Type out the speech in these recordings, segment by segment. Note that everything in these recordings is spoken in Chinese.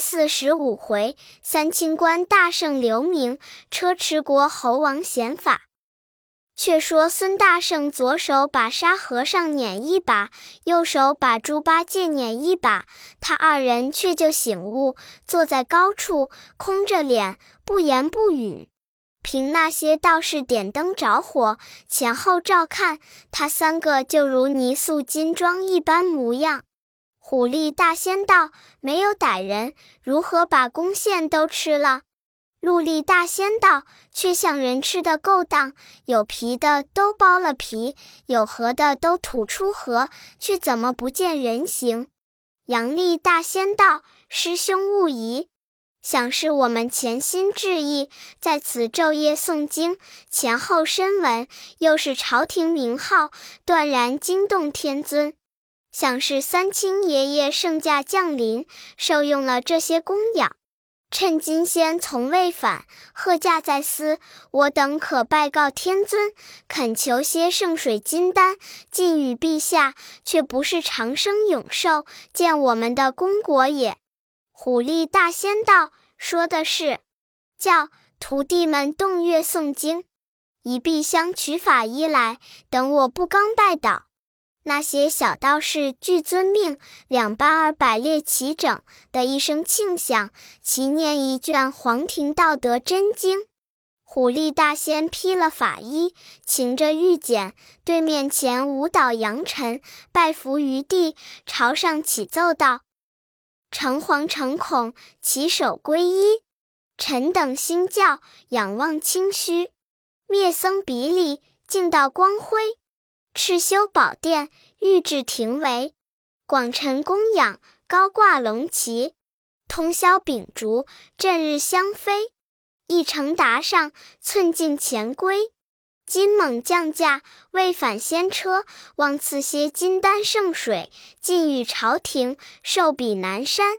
四十五回，三清观大圣留名，车迟国猴王显法。却说孙大圣左手把沙和尚捻一把，右手把猪八戒捻一把，他二人却就醒悟，坐在高处，空着脸，不言不语。凭那些道士点灯着火，前后照看，他三个就如泥塑金装一般模样。虎力大仙道：“没有歹人，如何把弓箭都吃了？”陆力大仙道：“却像人吃的够当，有皮的都剥了皮，有核的都吐出核，却怎么不见人形？”杨力大仙道：“师兄勿疑，想是我们潜心致意，在此昼夜诵经，前后深闻，又是朝廷名号，断然惊动天尊。”想是三清爷爷圣驾降临，受用了这些供养。趁金仙从未返，贺驾在司，我等可拜告天尊，恳求些圣水金丹，进与陛下，却不是长生永寿，见我们的功果也。虎力大仙道：“说的是，叫徒弟们动乐诵经，以碧香取法衣来，等我不刚拜倒。”那些小道士俱遵命，两班儿百列齐整的一声庆响，齐念一卷黄庭道德真经。虎力大仙披了法衣，擎着玉简，对面前舞蹈扬尘，拜伏于地，朝上起奏道：“诚惶诚恐，起手皈依；臣等兴教，仰望清虚；灭僧比里，净道光辉。”赤修宝殿，玉质廷帷，广陈供养，高挂龙旗，通宵秉烛，振日香飞。一程达上，寸进前归。金猛降驾，未返仙车，望赐些金丹圣水，尽与朝廷，寿比南山。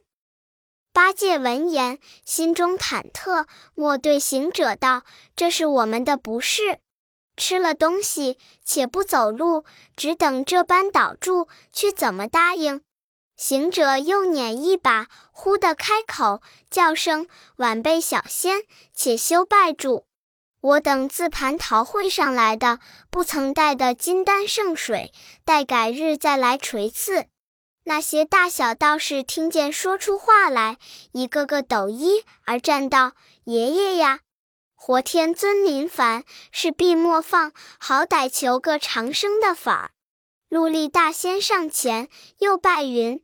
八戒闻言，心中忐忑，莫对行者道：“这是我们的不是。”吃了东西，且不走路，只等这般倒住，却怎么答应？行者又捻一把，忽的开口叫声：“晚辈小仙，且休拜住！我等自蟠桃会上来的，不曾带的金丹圣水，待改日再来垂赐。”那些大小道士听见说出话来，一个个抖衣而站道：“爷爷呀！”活天尊临凡，是必莫放，好歹求个长生的法儿。陆力大仙上前，又拜云：“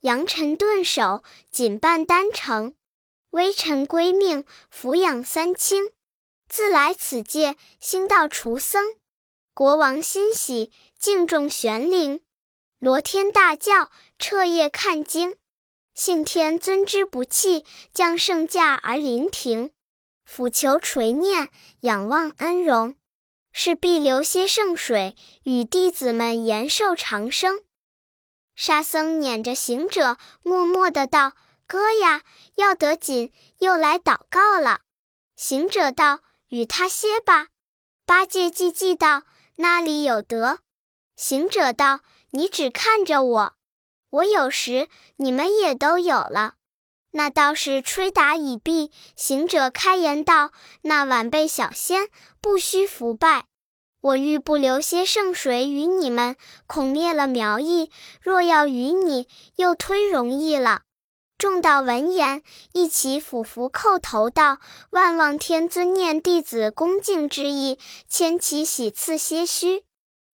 扬尘顿首，紧办丹成。微臣归命，抚养三清。自来此界，兴道除僧。国王欣喜，敬重玄灵。罗天大教，彻夜看经。幸天尊之不弃，降圣驾而临庭。”俯求垂念，仰望恩荣，是必留些圣水，与弟子们延寿长生。沙僧撵着行者，默默的道：“哥呀，要得紧，又来祷告了。”行者道：“与他歇吧。”八戒寂寂道：“那里有得？”行者道：“你只看着我，我有时，你们也都有了。”那道士吹打已毕，行者开言道：“那晚辈小仙不须伏拜，我欲不留些圣水与你们，恐灭了苗裔。若要与你，又忒容易了。”众道闻言，一起俯伏叩头道：“万望天尊念弟子恭敬之意，千祈喜赐些虚。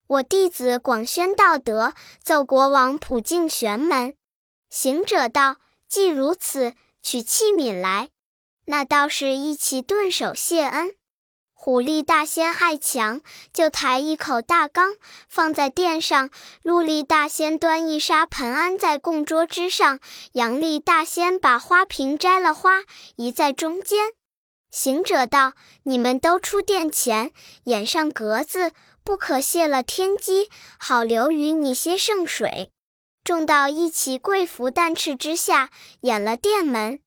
我弟子广宣道德，奏国王普净玄门。”行者道。既如此，取器皿来。那道士一起顿首谢恩。虎力大仙爱强，就抬一口大缸放在殿上。陆力大仙端一沙盆安在供桌之上。杨力大仙把花瓶摘了花，移在中间。行者道：“你们都出殿前，掩上格子，不可泄了天机，好留与你些圣水。”众道一起跪伏蛋翅之下，掩了殿门。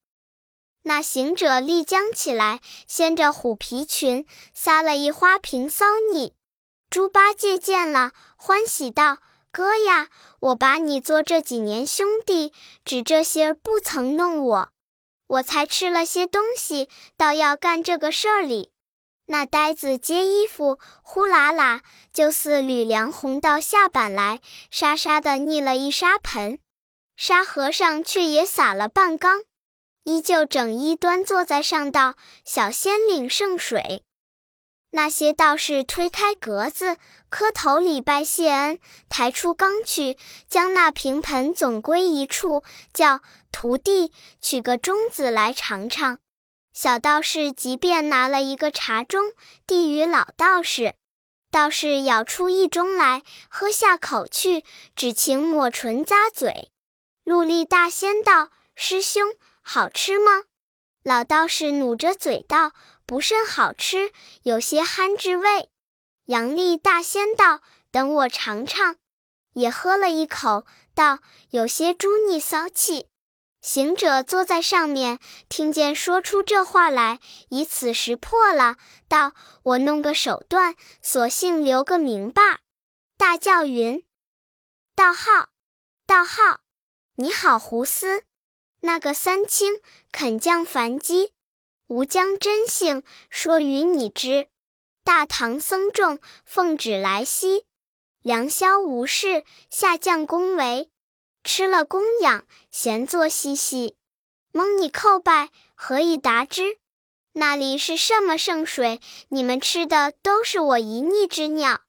那行者立将起来，掀着虎皮裙，撒了一花瓶骚泥。猪八戒见了，欢喜道：“哥呀，我把你做这几年兄弟，只这些不曾弄我，我才吃了些东西，倒要干这个事儿里。那呆子接衣服，呼啦啦就似吕梁红到下板来，沙沙的溺了一沙盆，沙和尚却也洒了半缸，依旧整衣端坐在上道，小仙领圣水。那些道士推开格子，磕头礼拜谢恩，抬出缸去，将那瓶盆总归一处，叫徒弟取个盅子来尝尝。小道士即便拿了一个茶盅，递与老道士。道士舀出一盅来，喝下口去，只请抹唇咂嘴。陆力大仙道：“师兄，好吃吗？”老道士努着嘴道：“不甚好吃，有些憨之味。”杨力大仙道：“等我尝尝。”也喝了一口，道：“有些猪腻骚气。”行者坐在上面，听见说出这话来，以此识破了，道：“我弄个手段，索性留个名吧。”大叫云：“道号，道号，你好胡思！那个三清肯降凡机，吾将真性说与你知。大唐僧众奉旨来西，良宵无事，下降恭维。”吃了供养，闲坐嬉戏，蒙你叩拜，何以答之？那里是什么圣水？你们吃的都是我一逆之尿。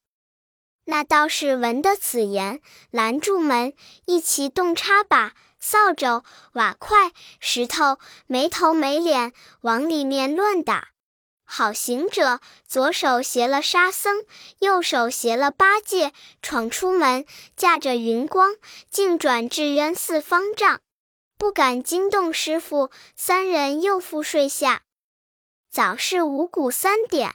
那道士闻得此言，拦住门，一齐动叉把、扫帚、瓦块、石头，没头没脸往里面乱打。好行者，左手携了沙僧，右手携了八戒，闯出门，驾着云光，径转至渊寺方丈，不敢惊动师傅。三人又复睡下。早是五谷三点，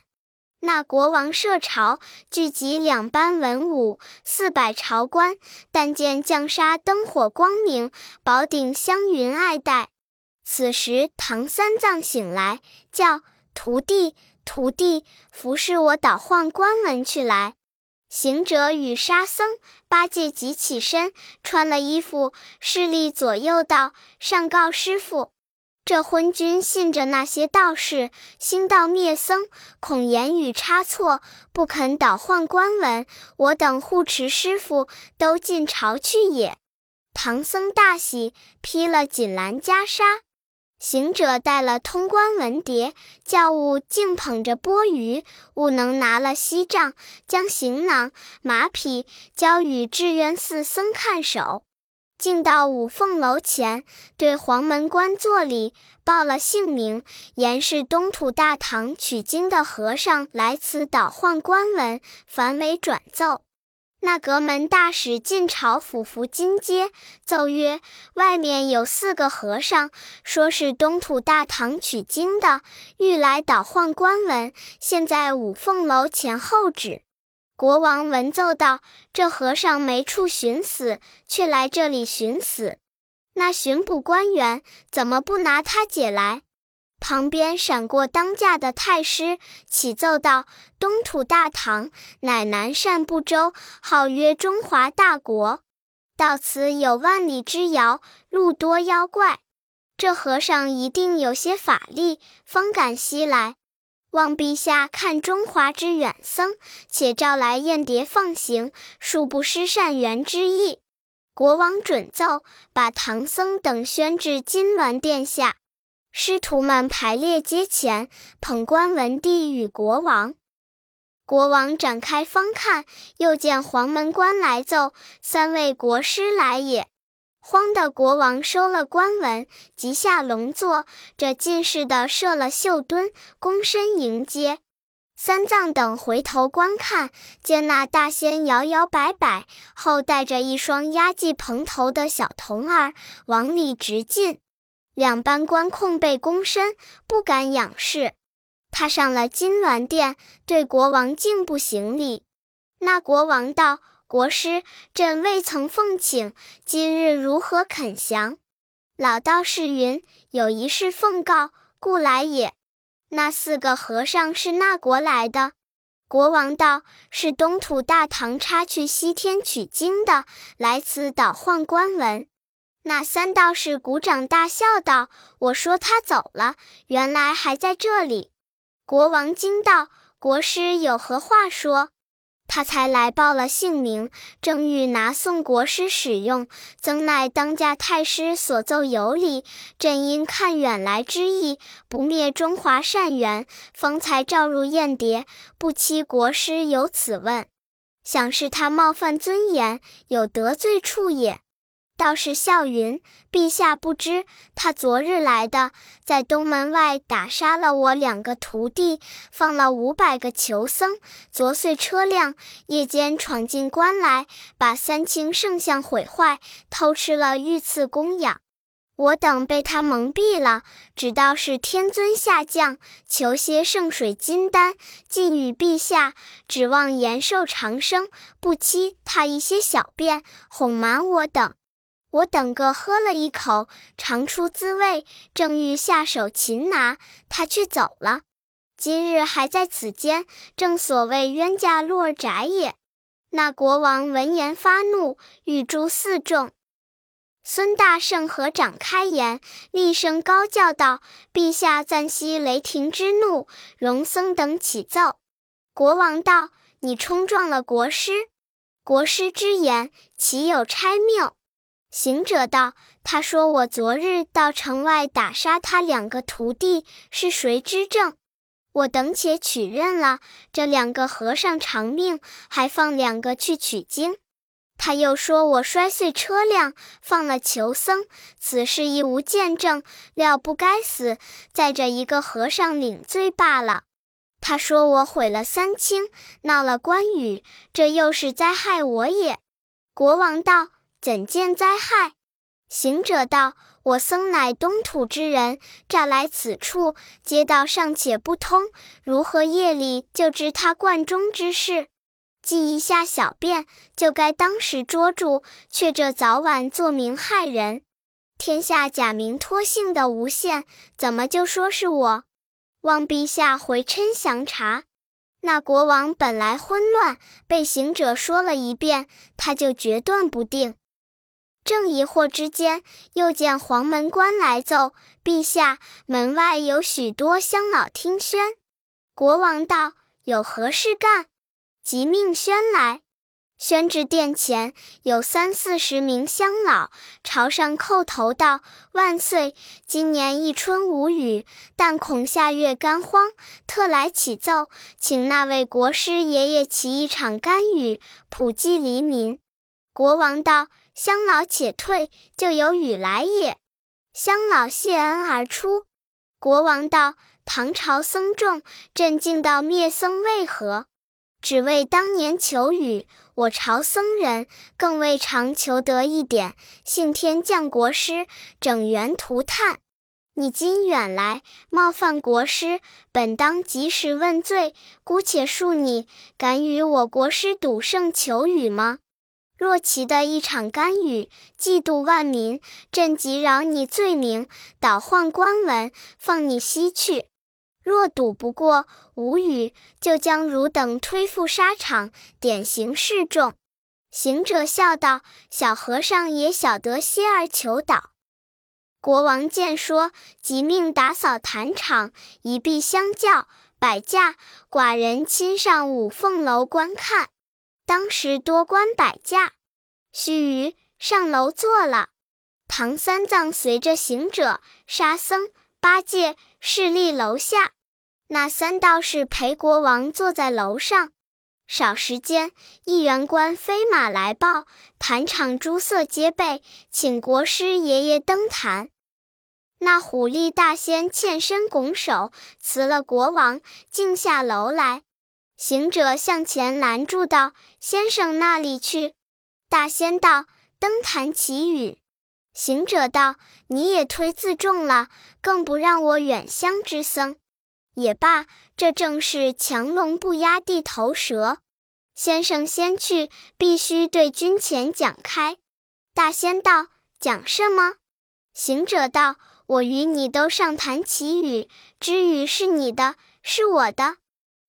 那国王设朝，聚集两班文武，四百朝官，但见降沙灯火光明，宝顶香云爱戴。此时唐三藏醒来，叫。徒弟，徒弟，服侍我倒换官文去来。行者与沙僧、八戒急起身，穿了衣服，侍立左右道：“上告师傅，这昏君信着那些道士，兴道灭僧，恐言语差错，不肯倒换官文。我等护持师傅都进朝去也。”唐僧大喜，披了锦襕袈裟。行者带了通关文牒，教务竟捧着钵盂，悟能拿了锡杖，将行囊、马匹交与智渊寺僧看守，进到五凤楼前，对黄门官作礼，报了姓名，言是东土大唐取经的和尚来此倒换官文，凡为转奏。那阁门大使进朝府服金阶，奏曰：“外面有四个和尚，说是东土大唐取经的，欲来倒换官文，现在五凤楼前候旨。”国王闻奏道：“这和尚没处寻死，却来这里寻死，那巡捕官员怎么不拿他解来？”旁边闪过当驾的太师，启奏道：“东土大唐乃南赡部洲，号曰中华大国。到此有万里之遥，路多妖怪。这和尚一定有些法力，方敢西来。望陛下看中华之远僧，且召来燕蝶放行，恕不失善缘之意。”国王准奏，把唐僧等宣至金銮殿下。师徒们排列阶前，捧官文递与国王。国王展开方看，又见黄门官来奏：“三位国师来也。”慌的国王收了官文，即下龙座，这进士的设了绣墩，躬身迎接。三藏等回头观看，见那大仙摇摇摆摆，后带着一双压髻蓬头的小童儿，往里直进。两班官控背躬身，不敢仰视。踏上了金銮殿，对国王敬步行礼。那国王道：“国师，朕未曾奉请，今日如何肯降？”老道士云：“有一事奉告，故来也。”那四个和尚是那国来的？国王道：“是东土大唐差去西天取经的，来此倒换官文。”那三道士鼓掌大笑道：“我说他走了，原来还在这里。”国王惊道：“国师有何话说？”他才来报了姓名，正欲拿送国师使用，曾乃当家太师所奏有礼。朕因看远来之意，不灭中华善缘，方才召入燕蝶，不期国师有此问，想是他冒犯尊严，有得罪处也。道士笑云：“陛下不知，他昨日来的，在东门外打杀了我两个徒弟，放了五百个囚僧，啄碎车辆，夜间闯进关来，把三清圣像毁坏，偷吃了御赐供养。我等被他蒙蔽了，只道是天尊下降，求些圣水金丹，寄与陛下，指望延寿长生。不期他一些小便，哄瞒我等。”我等个喝了一口，尝出滋味，正欲下手擒拿，他却走了。今日还在此间，正所谓冤家路儿窄也。那国王闻言发怒，欲诛四众。孙大圣合掌开言，厉声高叫道：“陛下暂息雷霆之怒，容僧等起奏。”国王道：“你冲撞了国师，国师之言岂有差谬？”行者道：“他说我昨日到城外打杀他两个徒弟，是谁之证？我等且取认了。这两个和尚偿命，还放两个去取经。他又说我摔碎车辆，放了囚僧，此事亦无见证，料不该死，载着一个和尚领罪罢了。他说我毁了三清，闹了关羽，这又是灾害我也。”国王道。怎见灾害？行者道：“我僧乃东土之人，乍来此处，街道尚且不通，如何夜里就知他观中之事？既一下小便，就该当时捉住，却这早晚作名害人。天下假名托姓的无限，怎么就说是我？望陛下回嗔详查。”那国王本来昏乱，被行者说了一遍，他就决断不定。正疑惑之间，又见黄门官来奏：“陛下，门外有许多乡老听宣。”国王道：“有何事干？”即命宣来。宣至殿前，有三四十名乡老，朝上叩头道：“万岁！今年一春无雨，但恐下月干荒，特来启奏，请那位国师爷爷起一场甘雨，普济黎民。”国王道。乡老且退，就有雨来也。乡老谢恩而出。国王道：“唐朝僧众朕静到灭僧，为何？只为当年求雨。我朝僧人更未尝求得一点。幸天降国师，整元涂炭。你今远来，冒犯国师，本当及时问罪。姑且恕你，敢与我国师赌胜求雨吗？”若其的一场干雨，嫉妒万民，朕即饶你罪名，倒换官文，放你西去。若赌不过，无语，就将汝等推赴沙场，典刑示众。行者笑道：“小和尚也晓得些儿求导。”国王见说，即命打扫坛场，一壁相叫，摆驾，寡人亲上五凤楼观看。当时多官摆驾，须臾上楼坐了。唐三藏随着行者、沙僧、八戒侍立楼下，那三道士陪国王坐在楼上。少时间，一员官飞马来报，坛场诸色皆备，请国师爷爷登坛。那虎力大仙欠身拱手，辞了国王，径下楼来。行者向前拦住道：“先生那里去？”大仙道：“登坛祈雨。”行者道：“你也忒自重了，更不让我远乡之僧。也罢，这正是强龙不压地头蛇。先生先去，必须对君前讲开。”大仙道：“讲什么？”行者道：“我与你都上坛祈雨，知雨是你的，是我的。”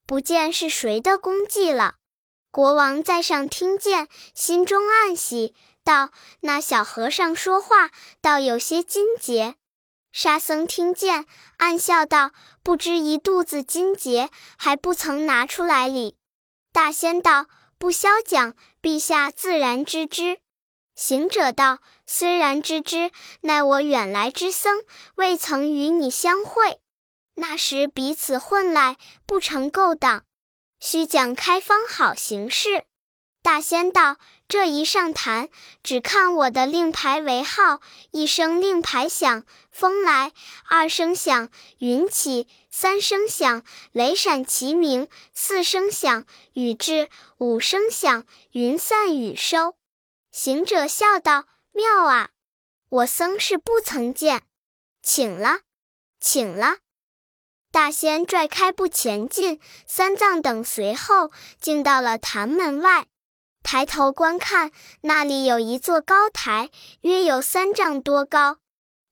不见是谁的功绩了。国王在上听见，心中暗喜，道：“那小和尚说话倒有些金节。”沙僧听见，暗笑道：“不知一肚子金节，还不曾拿出来哩。”大仙道：“不消讲，陛下自然知之。”行者道：“虽然知之，奈我远来之僧，未曾与你相会。那时彼此混来，不成勾当。须讲开方好行事。”大仙道：“这一上坛，只看我的令牌为号：一声令牌响，风来；二声响，云起；三声响，雷闪齐鸣；四声响，雨至；五声响，云散雨收。”行者笑道：“妙啊！我僧是不曾见，请了，请了。”大仙拽开步前进，三藏等随后，竟到了坛门外。抬头观看，那里有一座高台，约有三丈多高。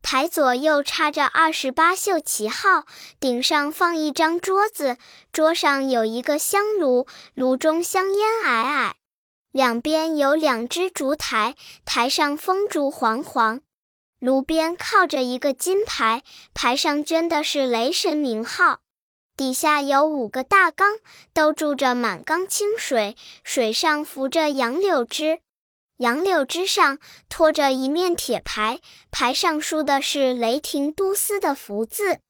台左右插着二十八宿旗号，顶上放一张桌子，桌上有一个香炉，炉中香烟霭霭。两边有两只烛台，台上风烛煌煌。炉边靠着一个金牌，牌上镌的是雷神名号。底下有五个大缸，都注着满缸清水，水上浮着杨柳枝，杨柳枝上托着一面铁牌，牌上书的是雷霆都司的福字。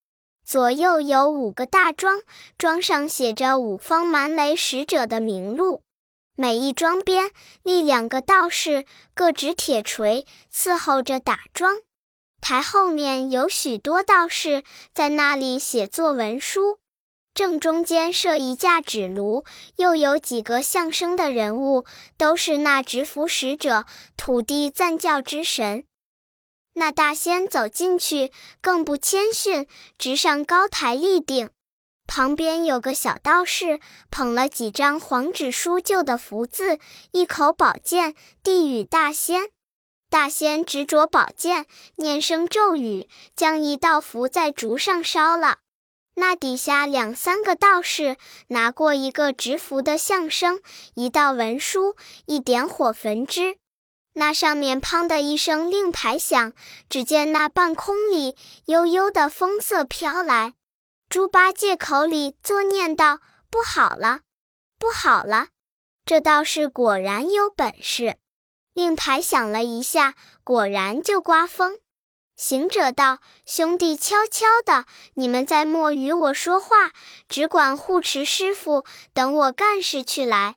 左右有五个大桩，桩上写着五方蛮雷使者的名录，每一桩边立两个道士，各执铁锤伺候着打桩。台后面有许多道士在那里写作文书。正中间设一架纸炉，又有几个相声的人物，都是那执符使者、土地赞教之神。那大仙走进去，更不谦逊，直上高台立定。旁边有个小道士，捧了几张黄纸书就的福字，一口宝剑递与大仙。大仙执着宝剑，念声咒语，将一道符在竹上烧了。那底下两三个道士拿过一个执符的相声，一道文书，一点火焚之。那上面砰的一声令牌响，只见那半空里悠悠的风色飘来。猪八戒口里作念道：“不好了，不好了！这道士果然有本事。”令牌响了一下，果然就刮风。行者道：“兄弟，悄悄的，你们再莫与我说话，只管护持师傅，等我干事去来。”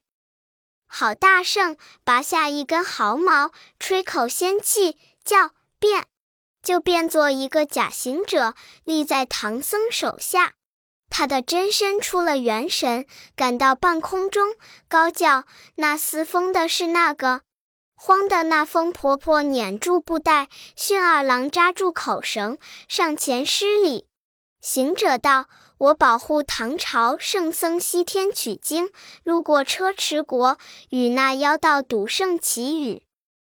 好大圣拔下一根毫毛，吹口仙气，叫变，就变作一个假行者，立在唐僧手下。他的真身出了元神，赶到半空中，高叫：“那司风的是那个？”慌的那疯婆婆撵住布袋，训二郎扎住口绳，上前施礼。行者道：“我保护唐朝圣僧西天取经，路过车迟国，与那妖道赌圣祈雨。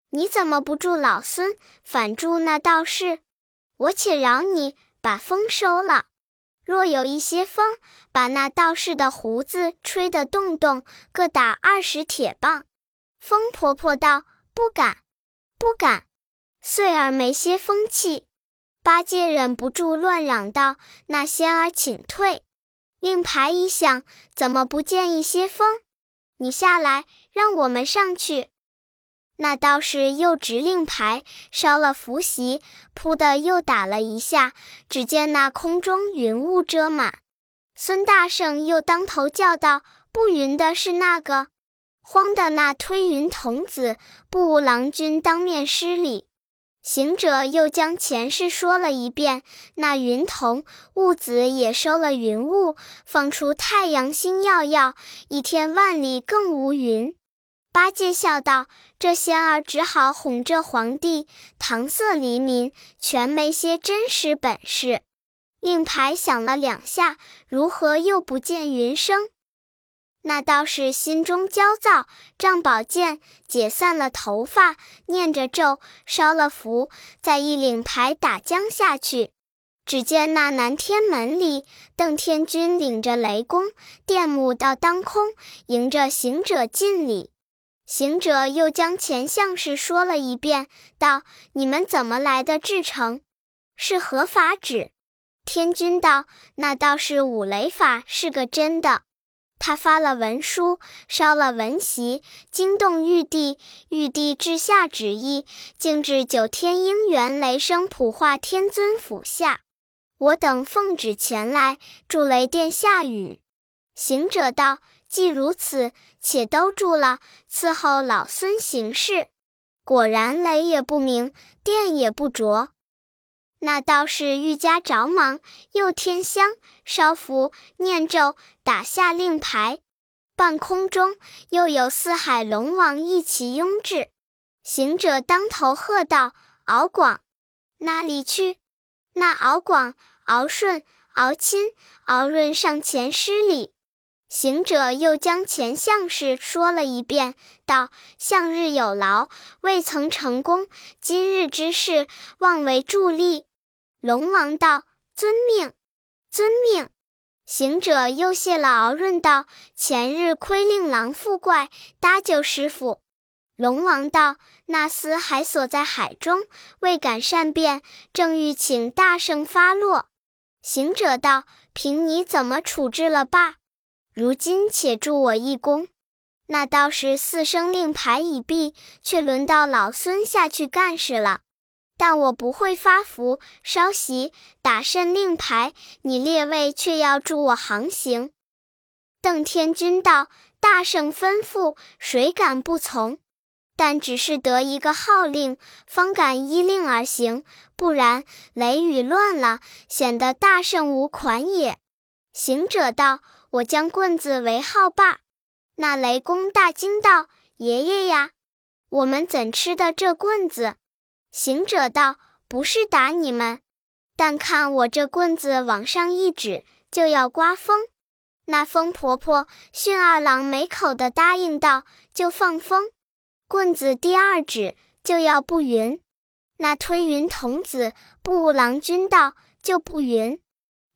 你怎么不助老孙，反助那道士？我且饶你，把风收了。若有一些风，把那道士的胡子吹得动动，各打二十铁棒。”风婆婆道。不敢，不敢！穗儿没些风气。八戒忍不住乱嚷道：“那仙儿请退！令牌一响，怎么不见一些风？你下来，让我们上去。”那道士又执令牌，烧了符席，噗的又打了一下，只见那空中云雾遮满。孙大圣又当头叫道：“不云的是那个！”慌的那推云童子，不无郎君当面施礼。行者又将前事说了一遍。那云童雾子也收了云雾，放出太阳星耀耀，一天万里更无云。八戒笑道：“这仙儿只好哄这皇帝，搪塞黎民，全没些真实本事。”令牌响了两下，如何又不见云声？那道士心中焦躁，仗宝剑解散了头发，念着咒，烧了符，再一领牌打将下去。只见那南天门里，邓天君领着雷公、电母到当空，迎着行者进礼。行者又将前相事说了一遍，道：“你们怎么来的至诚？是何法旨？”天君道：“那倒是五雷法，是个真的。他发了文书，烧了文席，惊动玉帝。玉帝治下旨意，径至九天应元雷声普化天尊府下。我等奉旨前来，助雷电下雨。”行者道。既如此，且都住了，伺候老孙行事。果然，雷也不鸣，电也不着。那道士愈加着忙，又添香、烧符、念咒，打下令牌。半空中又有四海龙王一齐拥至。行者当头喝道：“敖广，哪里去？”那敖广、敖顺、敖钦、敖润上前施礼。行者又将前相事说了一遍，道：“向日有劳，未曾成功，今日之事，望为助力。”龙王道：“遵命，遵命。”行者又谢了敖润道：“前日亏令郎负怪，搭救师傅。”龙王道：“那厮还锁在海中，未敢善变，正欲请大圣发落。”行者道：“凭你怎么处置了罢。”如今且助我一功，那倒是四声令牌已毕，却轮到老孙下去干事了。但我不会发符、烧席、打甚令牌，你列位却要助我航行。邓天君道：“大圣吩咐，谁敢不从？但只是得一个号令，方敢依令而行，不然雷雨乱了，显得大圣无款也。”行者道。我将棍子为号罢。那雷公大惊道：“爷爷呀，我们怎吃的这棍子？”行者道：“不是打你们，但看我这棍子往上一指，就要刮风。”那风婆婆、训二郎没口的答应道：“就放风。”棍子第二指就要布云。那推云童子、布郎君道：“就不云，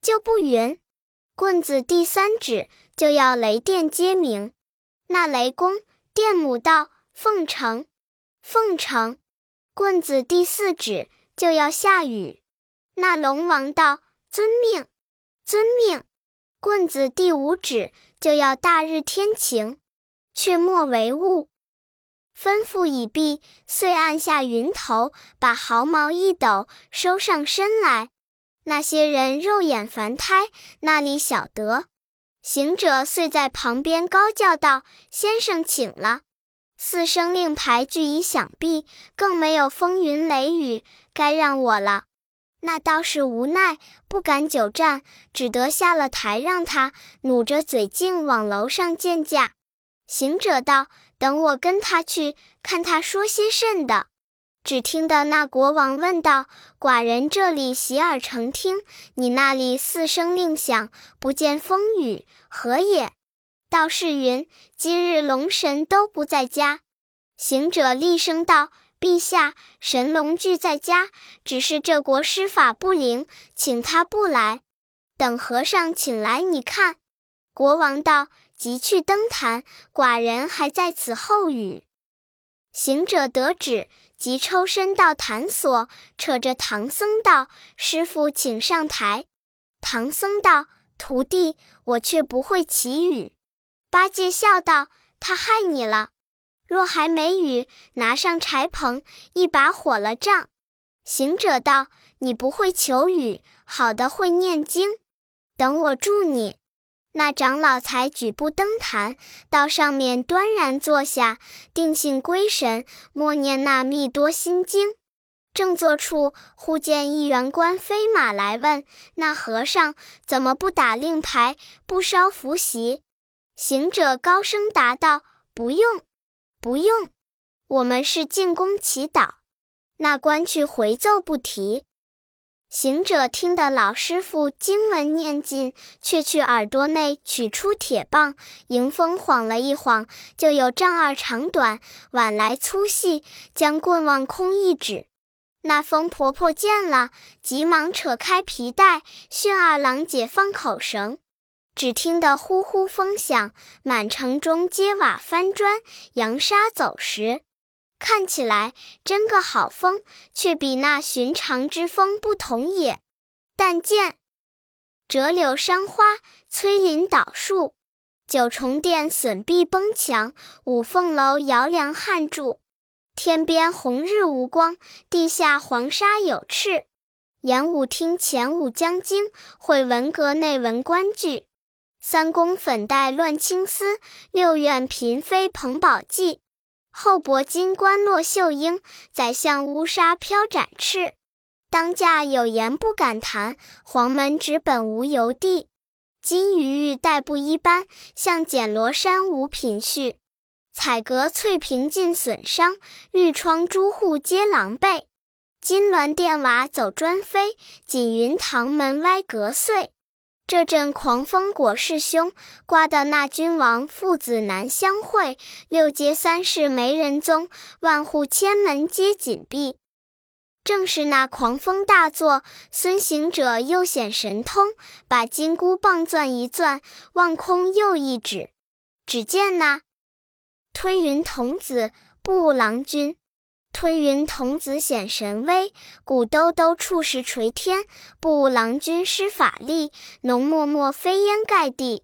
就不云。”棍子第三指就要雷电皆鸣，那雷公电母道奉承，奉承。棍子第四指就要下雨，那龙王道遵命，遵命。棍子第五指就要大日天晴，却莫为误。吩咐已毕，遂按下云头，把毫毛一抖，收上身来。那些人肉眼凡胎，那里晓得？行者遂在旁边高叫道：“先生请了。”四声令牌俱已响毕，更没有风云雷雨，该让我了。那道士无奈，不敢久站，只得下了台，让他努着嘴劲往楼上见驾。行者道：“等我跟他去，看他说些甚的。”只听得那国王问道：“寡人这里洗耳成听，你那里四声令响，不见风雨，何也？”道士云：“今日龙神都不在家。”行者厉声道：“陛下，神龙俱在家，只是这国施法不灵，请他不来。等和尚请来，你看。”国王道：“即去登坛，寡人还在此候语。”行者得旨。即抽身到坛所，扯着唐僧道：“师傅，请上台。”唐僧道：“徒弟，我却不会祈雨。”八戒笑道：“他害你了。若还没雨，拿上柴棚，一把火了仗。”行者道：“你不会求雨，好的会念经，等我助你。”那长老才举步登坛，到上面端然坐下，定性归神，默念那密多心经。正坐处，忽见一员官飞马来问：“那和尚怎么不打令牌，不烧符席？”行者高声答道：“不用，不用，我们是进宫祈祷。”那官去回奏不提。行者听得老师傅经文念尽，却去耳朵内取出铁棒，迎风晃了一晃，就有丈二长短，碗来粗细，将棍往空一指。那疯婆婆见了，急忙扯开皮带，训二郎解放口绳。只听得呼呼风响，满城中揭瓦翻砖，扬沙走石。看起来真个好风，却比那寻常之风不同也。但见折柳伤花，摧林倒树，九重殿损壁崩墙，五凤楼摇梁撼柱。天边红日无光，地下黄沙有赤。演武厅前武将惊，会文阁内文官剧。三宫粉黛乱青丝，六院嫔妃捧宝髻。后铂金冠落绣缨，宰相乌纱飘展翅。当驾有言不敢谈，黄门直本无由地。金鱼玉带不一般，像剪罗衫无品序。彩阁翠屏尽损伤，玉窗朱户皆狼狈。金銮殿瓦走砖飞，锦云堂门歪阁碎。这阵狂风果是凶，刮得那君王父子难相会。六街三市没人踪，万户千门皆紧闭。正是那狂风大作，孙行者又显神通，把金箍棒攥一攥，望空又一指，只见那推云童子布郎君。吞云童子显神威，鼓兜兜触石垂天。布郎君施法力，浓漠漠飞烟盖地。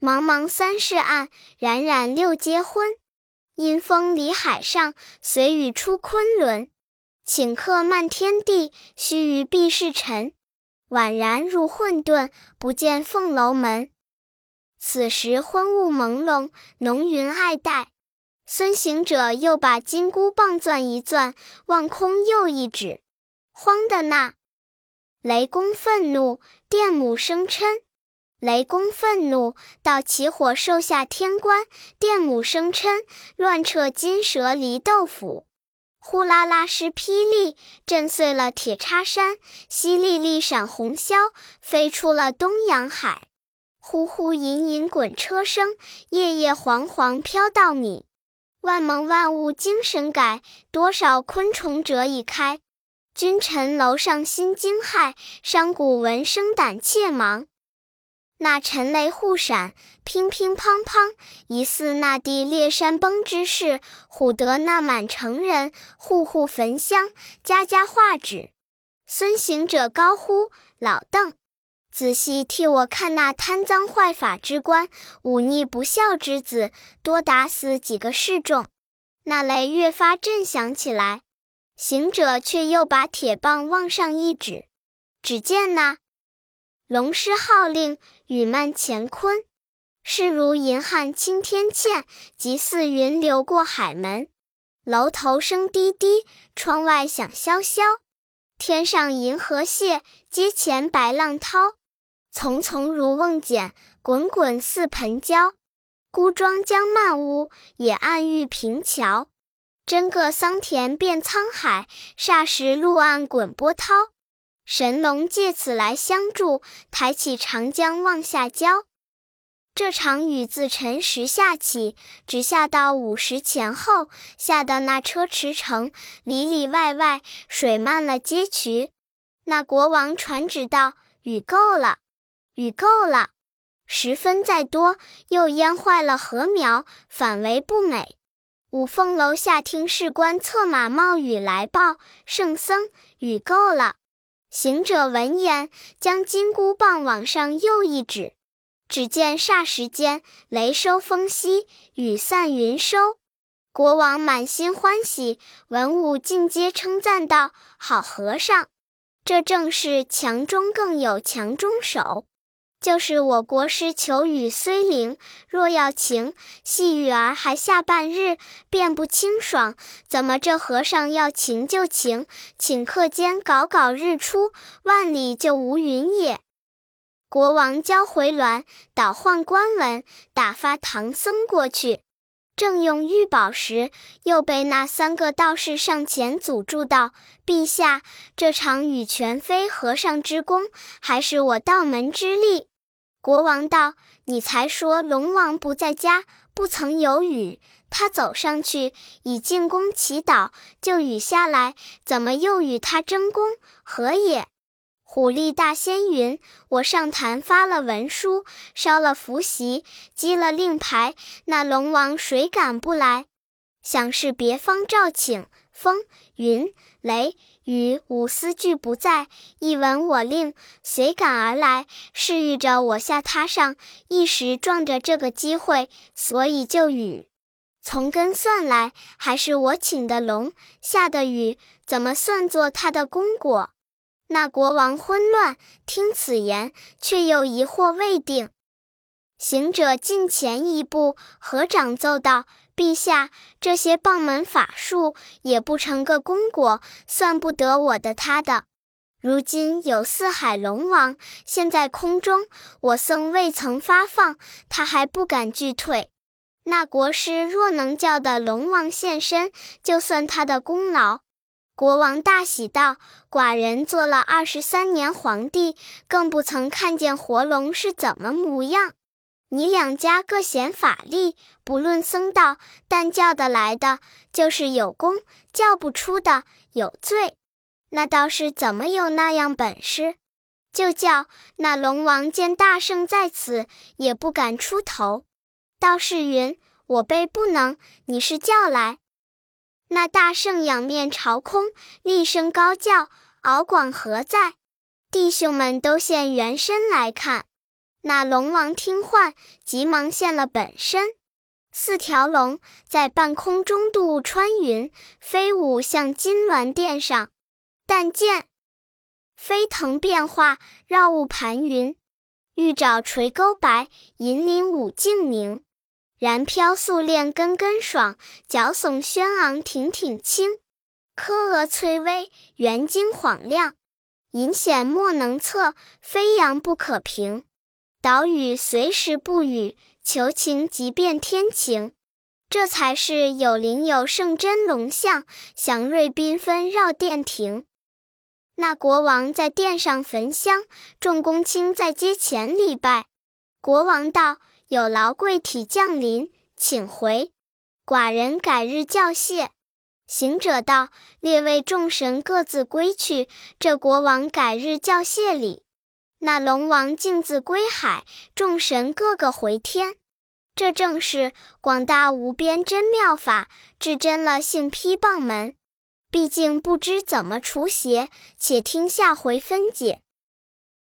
茫茫三世暗，冉冉六街昏。阴风离海上，随雨出昆仑。顷刻漫天地，须臾毕是尘。宛然入混沌，不见凤楼门。此时昏雾朦胧，浓云爱戴。孙行者又把金箍棒攥一攥，望空又一指，慌的那雷公愤怒，电母生嗔。雷公愤怒，到起火兽下天关；电母生嗔，乱撤金蛇离豆腐。呼啦啦施霹雳，震碎了铁叉山；淅沥沥闪红霄，飞出了东洋海。呼呼隐隐滚车声，夜夜惶惶飘稻米。万蒙万物精神改，多少昆虫蛰已开。君臣楼上心惊骇，商贾闻声胆怯忙。那沉雷互闪，乒乒乓乓，疑似那地裂山崩之势。唬得那满城人，户户焚香，家家画纸。孙行者高呼：“老邓！”仔细替我看那贪赃坏法之官，忤逆不孝之子，多打死几个示众。那雷越发震响起来，行者却又把铁棒往上一指，只见那龙狮号令，雨漫乾坤，势如银汉青天堑，即似云流过海门。楼头声滴滴，窗外响萧萧，天上银河泻，阶前白浪涛。丛丛如瓮茧，滚滚似盆浇。孤庄江漫屋，野岸欲平桥。真个桑田变沧海，霎时陆岸滚波涛。神龙借此来相助，抬起长江往下浇。这场雨自辰时下起，直下到午时前后，下的那车驰骋，里里外外水漫了街渠。那国王传旨道：“雨够了。”雨够了，十分再多，又淹坏了禾苗，反为不美。五凤楼下听事官策马冒雨来报，圣僧，雨够了。行者闻言，将金箍棒往上又一指，只见霎时间，雷收风息，雨散云收。国王满心欢喜，文武尽皆称赞道：“好和尚，这正是强中更有强中手。”就是我国师求雨虽灵，若要晴，细雨儿还下半日，便不清爽。怎么这和尚要晴就晴，顷刻间搞搞日出，万里就无云也？国王交回銮，倒换官文，打发唐僧过去。正用玉宝时，又被那三个道士上前阻住道：“陛下，这场雨全非和尚之功，还是我道门之力。”国王道：“你才说龙王不在家，不曾有雨，他走上去，以进宫祈祷，就雨下来，怎么又与他争功？何也？虎力大仙云：“我上坛发了文书，烧了符席，击了令牌，那龙王谁敢不来？想是别方召请，风云雷雨五司俱不在，一闻我令，随赶而来，是遇着我下他上，一时撞着这个机会，所以就雨。从根算来，还是我请的龙下的雨，怎么算作他的功果？”那国王昏乱，听此言，却又疑惑未定。行者近前一步，合掌奏道：“陛下，这些棒门法术也不成个功果，算不得我的他的。如今有四海龙王现在空中，我僧未曾发放，他还不敢拒退。那国师若能叫的龙王现身，就算他的功劳。”国王大喜道：“寡人做了二十三年皇帝，更不曾看见活龙是怎么模样。你两家各显法力，不论僧道，但叫得来的就是有功，叫不出的有罪。那道士怎么有那样本事？就叫那龙王见大圣在此，也不敢出头。道士云：我辈不能，你是叫来。”那大圣仰面朝空，厉声高叫：“敖广何在？”弟兄们都现原身来看。那龙王听唤，急忙现了本身。四条龙在半空中渡穿云，飞舞向金銮殿上。但见飞腾变化，绕雾盘云，玉爪垂钩白，银鳞舞镜明。然飘素练根根爽，脚耸轩昂挺挺轻。柯额翠微，圆睛晃亮，隐显莫能测，飞扬不可平。岛屿随时不语，求情即变天晴。这才是有灵有圣真龙象，祥瑞缤纷绕殿庭。那国王在殿上焚香，众公卿在阶前礼拜。国王道。有劳贵体降临，请回。寡人改日教谢。行者道：“列位众神各自归去，这国王改日教谢礼。”那龙王径自归海，众神个个回天。这正是广大无边真妙法，至真了性批棒门。毕竟不知怎么除邪，且听下回分解。